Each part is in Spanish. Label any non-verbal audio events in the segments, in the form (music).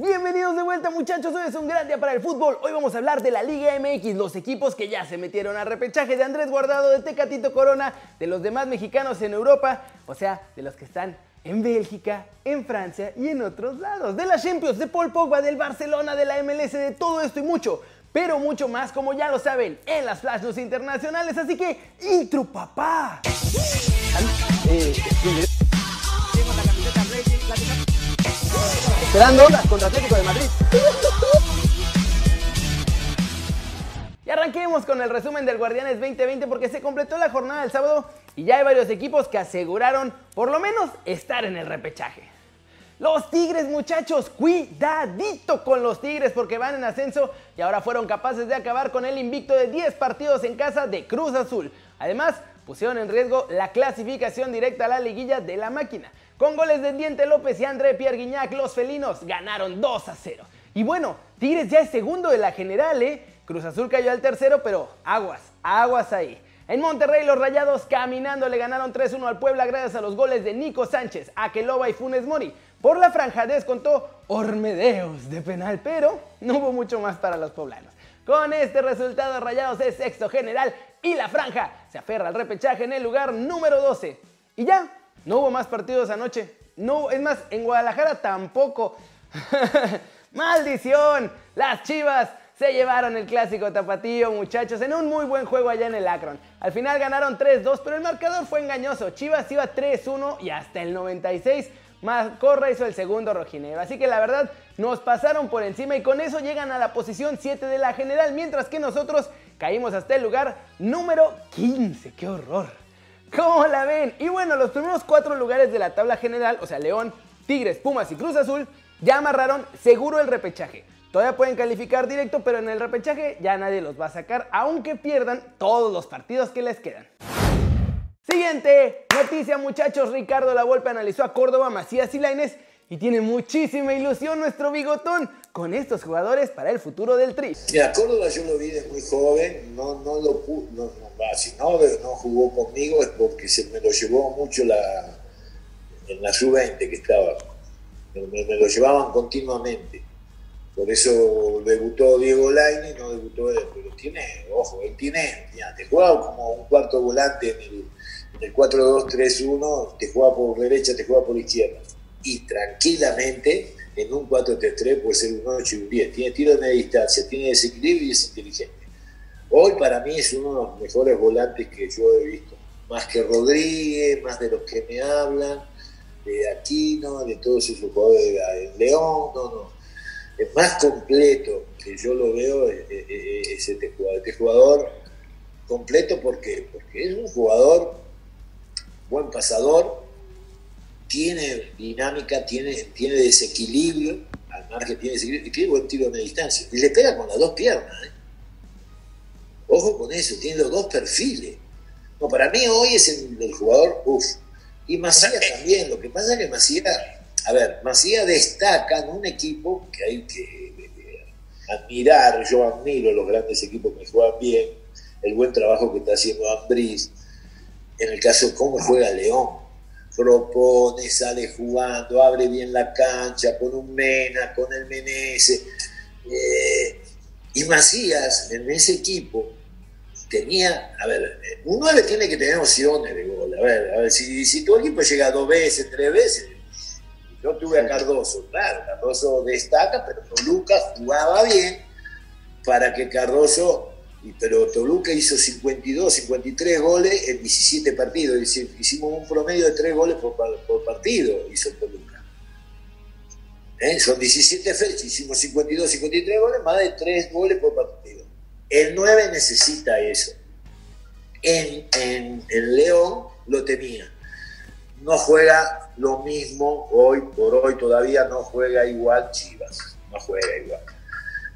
Bienvenidos de vuelta muchachos, hoy es un gran día para el fútbol. Hoy vamos a hablar de la Liga MX, los equipos que ya se metieron al repechaje de Andrés Guardado, de Tecatito Corona, de los demás mexicanos en Europa, o sea, de los que están en Bélgica, en Francia y en otros lados. De la Champions, de Paul Pogba, del Barcelona, de la MLS, de todo esto y mucho. Pero mucho más, como ya lo saben, en las Flash internacionales. Así que, intro, papá. Eh, Ondas contra Atlético de Madrid. Y arranquemos con el resumen del Guardianes 2020 porque se completó la jornada del sábado y ya hay varios equipos que aseguraron por lo menos estar en el repechaje. Los Tigres, muchachos, cuidadito con los Tigres porque van en ascenso y ahora fueron capaces de acabar con el invicto de 10 partidos en casa de Cruz Azul. Además, pusieron en riesgo la clasificación directa a la liguilla de la máquina. Con goles de Diente López y André Pierre Guignac, los felinos ganaron 2 a 0. Y bueno, Tigres ya es segundo de la general, ¿eh? Cruz Azul cayó al tercero, pero aguas, aguas ahí. En Monterrey los Rayados caminando le ganaron 3-1 al Puebla gracias a los goles de Nico Sánchez, Akeloba y Funes Mori. Por la franja descontó Ormedeos de penal, pero no hubo mucho más para los poblanos. Con este resultado Rayados es sexto general y la franja se aferra al repechaje en el lugar número 12. Y ya, no hubo más partidos anoche. No, es más, en Guadalajara tampoco. (laughs) ¡Maldición! Las Chivas se llevaron el clásico tapatío, muchachos, en un muy buen juego allá en el Akron. Al final ganaron 3-2, pero el marcador fue engañoso. Chivas iba 3-1 y hasta el 96 Corra hizo el segundo rojinegro. Así que la verdad nos pasaron por encima y con eso llegan a la posición 7 de la general, mientras que nosotros caímos hasta el lugar número 15. ¡Qué horror! ¿Cómo la ven? Y bueno, los primeros cuatro lugares de la tabla general, o sea, León, Tigres, Pumas y Cruz Azul, ya amarraron seguro el repechaje. Todavía pueden calificar directo, pero en el repechaje ya nadie los va a sacar, aunque pierdan todos los partidos que les quedan. Siguiente noticia, muchachos. Ricardo La Volpe analizó a Córdoba, Macías y Lainez y tiene muchísima ilusión nuestro bigotón con estos jugadores para el futuro del Tri. Mira, Córdoba yo lo vi de muy joven, no, no lo no, no, si no, no jugó conmigo es porque se me lo llevó mucho la, en la sub-20 que estaba. Me, lo llevaban continuamente. Por eso debutó Diego Laine, no debutó él, pero tiene, ojo, él tiene, ya, te juega como un cuarto volante en el, en el 4-2-3-1, te juega por derecha, te juega por izquierda. Y tranquilamente en un 4-3-3 puede ser un 8 y un 10. Tiene tiro de media distancia, tiene desequilibrio y es inteligente. Hoy para mí es uno de los mejores volantes que yo he visto. Más que Rodríguez, más de los que me hablan, de Aquino, de todos esos jugadores de León, no, no. Es más completo que yo lo veo es, este jugador. Este jugador completo porque, porque es un jugador buen pasador, tiene dinámica, tiene, tiene desequilibrio, al margen tiene desequilibrio, y tiene buen tiro de media distancia. Y le pega con las dos piernas. ¿eh? Ojo con eso, tiene los dos perfiles. No, para mí hoy es el, jugador, uff. Y Macías (laughs) también, lo que pasa es que Macías, a ver, Macías destaca en un equipo que hay que admirar, yo admiro los grandes equipos que juegan bien, el buen trabajo que está haciendo Ambris, en el caso de cómo juega León, propone, sale jugando, abre bien la cancha, con un Mena, con el Menese. Eh, y Macías en ese equipo tenía, a ver, uno le tiene que tener opciones de gol. A ver, a ver si, si tu equipo llega dos veces, tres veces, yo tuve a Cardoso, claro, Cardoso destaca, pero Lucas jugaba bien para que Cardoso pero Toluca hizo 52, 53 goles en 17 partidos. Hicimos un promedio de 3 goles por, partido, hizo Toluca. ¿Eh? Son 17 fechas, hicimos 52, 53 goles, más de 3 goles por partido. El 9 necesita eso. En, en, en León lo tenía. No juega lo mismo hoy por hoy, todavía no juega igual Chivas. No juega igual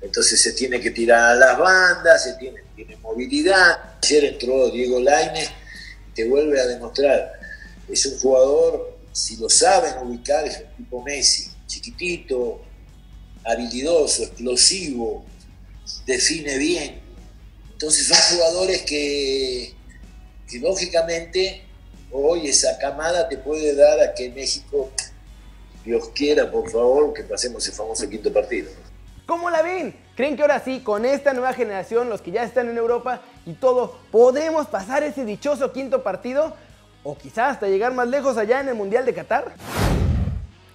entonces se tiene que tirar a las bandas, se tiene, movilidad. Ayer entró Diego Laine, te vuelve a demostrar, es un jugador, si lo saben ubicar, es un tipo Messi, chiquitito, habilidoso, explosivo, define bien. Entonces son jugadores que, que lógicamente hoy esa camada te puede dar a que México Dios quiera, por favor, que pasemos ese famoso quinto partido. ¿Cómo la ven? ¿Creen que ahora sí, con esta nueva generación, los que ya están en Europa y todo, podemos pasar ese dichoso quinto partido? ¿O quizás hasta llegar más lejos allá en el Mundial de Qatar?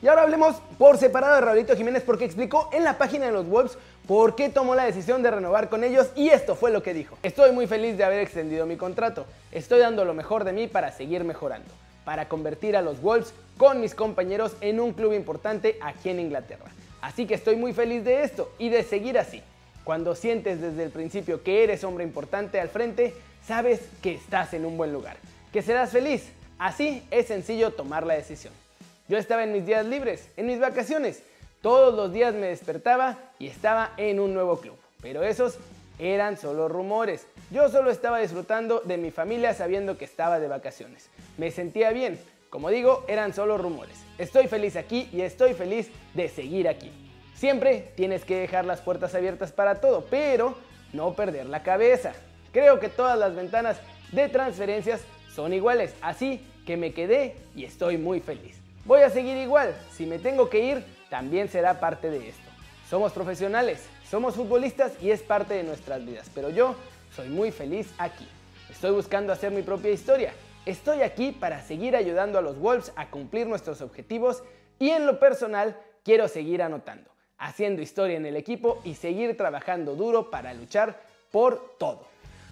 Y ahora hablemos por separado de Raulito Jiménez porque explicó en la página de los Wolves por qué tomó la decisión de renovar con ellos y esto fue lo que dijo. Estoy muy feliz de haber extendido mi contrato. Estoy dando lo mejor de mí para seguir mejorando, para convertir a los Wolves con mis compañeros en un club importante aquí en Inglaterra. Así que estoy muy feliz de esto y de seguir así. Cuando sientes desde el principio que eres hombre importante al frente, sabes que estás en un buen lugar, que serás feliz. Así es sencillo tomar la decisión. Yo estaba en mis días libres, en mis vacaciones. Todos los días me despertaba y estaba en un nuevo club. Pero esos eran solo rumores. Yo solo estaba disfrutando de mi familia sabiendo que estaba de vacaciones. Me sentía bien. Como digo, eran solo rumores. Estoy feliz aquí y estoy feliz de seguir aquí. Siempre tienes que dejar las puertas abiertas para todo, pero no perder la cabeza. Creo que todas las ventanas de transferencias son iguales, así que me quedé y estoy muy feliz. Voy a seguir igual. Si me tengo que ir, también será parte de esto. Somos profesionales, somos futbolistas y es parte de nuestras vidas. Pero yo soy muy feliz aquí. Estoy buscando hacer mi propia historia. Estoy aquí para seguir ayudando a los Wolves a cumplir nuestros objetivos y en lo personal quiero seguir anotando, haciendo historia en el equipo y seguir trabajando duro para luchar por todo.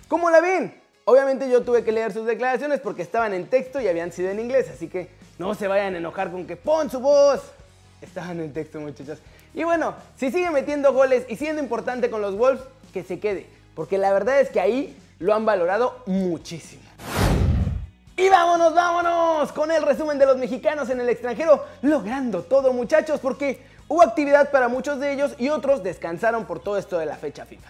¿Cómo la ven? Obviamente yo tuve que leer sus declaraciones porque estaban en texto y habían sido en inglés, así que no se vayan a enojar con que pon su voz. Estaban en texto, muchachos. Y bueno, si sigue metiendo goles y siendo importante con los Wolves, que se quede. Porque la verdad es que ahí lo han valorado muchísimo. Y vámonos, vámonos con el resumen de los mexicanos en el extranjero, logrando todo muchachos, porque hubo actividad para muchos de ellos y otros descansaron por todo esto de la fecha FIFA.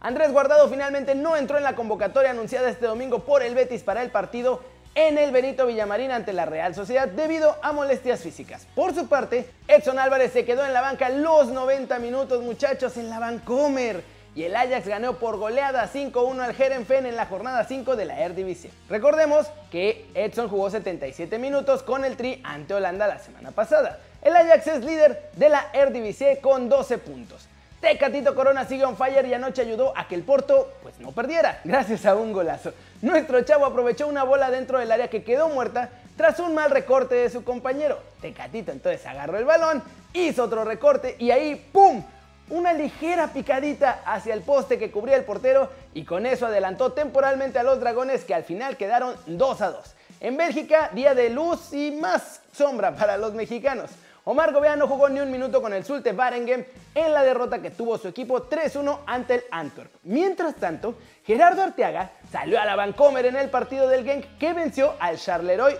Andrés Guardado finalmente no entró en la convocatoria anunciada este domingo por el Betis para el partido en el Benito Villamarín ante la Real Sociedad debido a molestias físicas. Por su parte, Edson Álvarez se quedó en la banca los 90 minutos muchachos en la Vancomer y el Ajax ganó por goleada 5-1 al Herenfen en la jornada 5 de la Eredivisie. Recordemos que Edson jugó 77 minutos con el Tri ante Holanda la semana pasada. El Ajax es líder de la Eredivisie con 12 puntos. Tecatito Corona sigue on fire y anoche ayudó a que el Porto pues no perdiera, (laughs) gracias a un golazo. Nuestro chavo aprovechó una bola dentro del área que quedó muerta tras un mal recorte de su compañero. Tecatito entonces agarró el balón, hizo otro recorte y ahí ¡pum! Una ligera picadita hacia el poste que cubría el portero y con eso adelantó temporalmente a los dragones que al final quedaron 2 a 2. En Bélgica, día de luz y más sombra para los mexicanos. Omar Gobea no jugó ni un minuto con el Zulte Waregem en la derrota que tuvo su equipo 3-1 ante el Antwerp. Mientras tanto, Gerardo Arteaga salió a la Vancomer en el partido del Genk que venció al Charleroi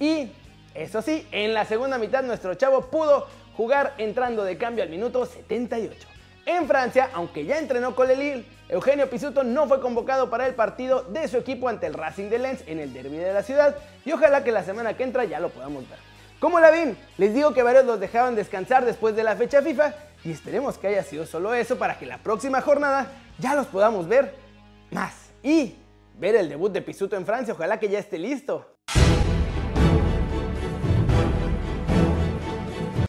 y, eso sí, en la segunda mitad nuestro chavo pudo jugar entrando de cambio al minuto 78. En Francia, aunque ya entrenó con el Lille, Eugenio Pisuto no fue convocado para el partido de su equipo ante el Racing de Lens en el derby de la ciudad y ojalá que la semana que entra ya lo podamos ver. ¿Cómo la ven? Les digo que varios los dejaban descansar después de la fecha FIFA y esperemos que haya sido solo eso para que la próxima jornada ya los podamos ver más. Y ver el debut de Pisuto en Francia, ojalá que ya esté listo.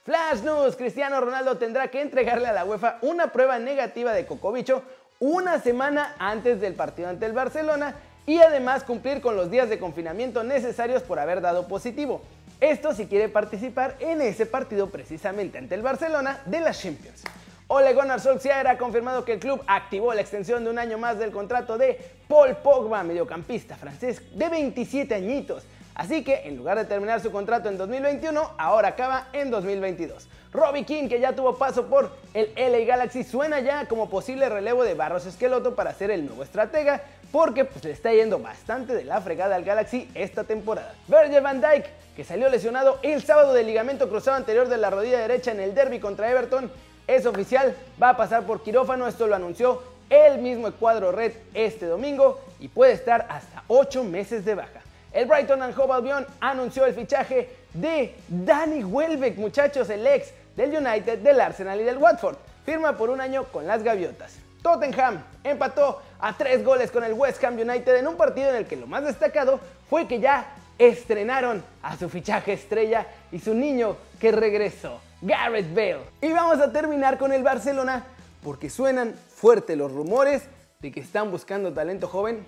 Flash News, Cristiano Ronaldo tendrá que entregarle a la UEFA una prueba negativa de cocobicho una semana antes del partido ante el Barcelona y además cumplir con los días de confinamiento necesarios por haber dado positivo. Esto si quiere participar en ese partido precisamente ante el Barcelona de las Champions. Ole Gunnar Solskjaer ha confirmado que el club activó la extensión de un año más del contrato de Paul Pogba, mediocampista francés de 27 añitos. Así que en lugar de terminar su contrato en 2021, ahora acaba en 2022. Robbie King, que ya tuvo paso por el LA Galaxy, suena ya como posible relevo de Barros Esqueloto para ser el nuevo estratega, porque pues, le está yendo bastante de la fregada al Galaxy esta temporada. Virgil van Dijk, que salió lesionado el sábado del ligamento cruzado anterior de la rodilla derecha en el derby contra Everton, es oficial, va a pasar por quirófano, esto lo anunció el mismo cuadro red este domingo y puede estar hasta 8 meses de baja. El Brighton and Hove Albion anunció el fichaje de Danny Welbeck, muchachos, el ex del United, del Arsenal y del Watford. Firma por un año con las Gaviotas. Tottenham empató a tres goles con el West Ham United en un partido en el que lo más destacado fue que ya estrenaron a su fichaje estrella y su niño que regresó, Gareth Bale. Y vamos a terminar con el Barcelona porque suenan fuertes los rumores de que están buscando talento joven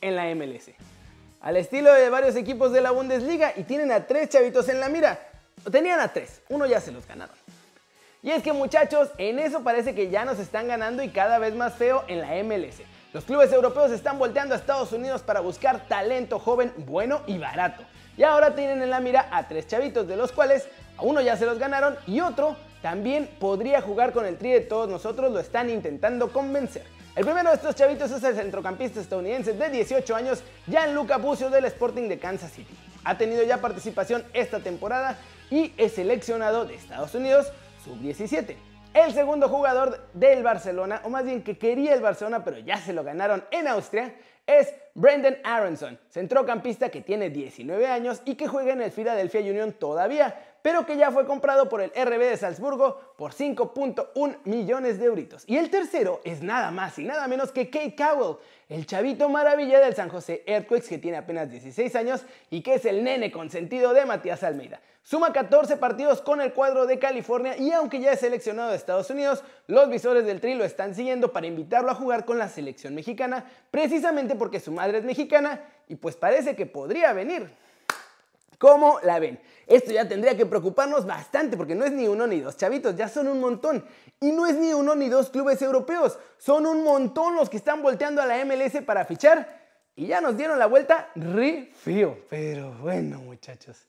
en la MLS. Al estilo de varios equipos de la Bundesliga y tienen a tres chavitos en la mira. Tenían a tres, uno ya se los ganaron. Y es que muchachos, en eso parece que ya nos están ganando y cada vez más feo en la MLS. Los clubes europeos están volteando a Estados Unidos para buscar talento joven, bueno y barato. Y ahora tienen en la mira a tres chavitos, de los cuales a uno ya se los ganaron y otro también podría jugar con el tri de todos nosotros, lo están intentando convencer. El primero de estos chavitos es el centrocampista estadounidense de 18 años, Gianluca Bucio del Sporting de Kansas City. Ha tenido ya participación esta temporada y es seleccionado de Estados Unidos sub-17. El segundo jugador del Barcelona, o más bien que quería el Barcelona, pero ya se lo ganaron en Austria, es Brendan Aronson, centrocampista que tiene 19 años y que juega en el Philadelphia Union todavía, pero que ya fue comprado por el RB de Salzburgo por 5.1 millones de euritos. Y el tercero es nada más y nada menos que Kate Cowell, el chavito maravilla del San José Earthquakes que tiene apenas 16 años y que es el nene consentido de Matías Almeida. Suma 14 partidos con el cuadro de California y aunque ya es seleccionado de Estados Unidos, los visores del Tri lo están siguiendo para invitarlo a jugar con la selección mexicana, precisamente porque su madre es mexicana y pues parece que podría venir. ¿Cómo la ven? Esto ya tendría que preocuparnos bastante porque no es ni uno ni dos chavitos, ya son un montón. Y no es ni uno ni dos clubes europeos, son un montón los que están volteando a la MLS para fichar y ya nos dieron la vuelta re frío. Pero bueno muchachos,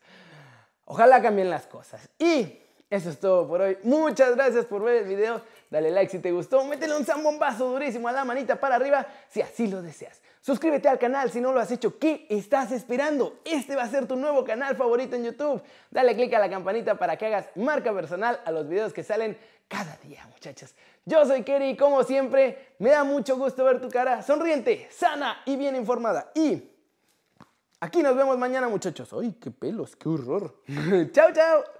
ojalá cambien las cosas. Y eso es todo por hoy. Muchas gracias por ver el video. Dale like si te gustó. Métele un zambombazo durísimo a la manita para arriba si así lo deseas. Suscríbete al canal si no lo has hecho. ¿Qué estás esperando? Este va a ser tu nuevo canal favorito en YouTube. Dale click a la campanita para que hagas marca personal a los videos que salen cada día, muchachos. Yo soy Kerry y como siempre, me da mucho gusto ver tu cara sonriente, sana y bien informada. Y aquí nos vemos mañana, muchachos. ¡Ay, qué pelos! ¡Qué horror! (laughs) ¡Chao, chao!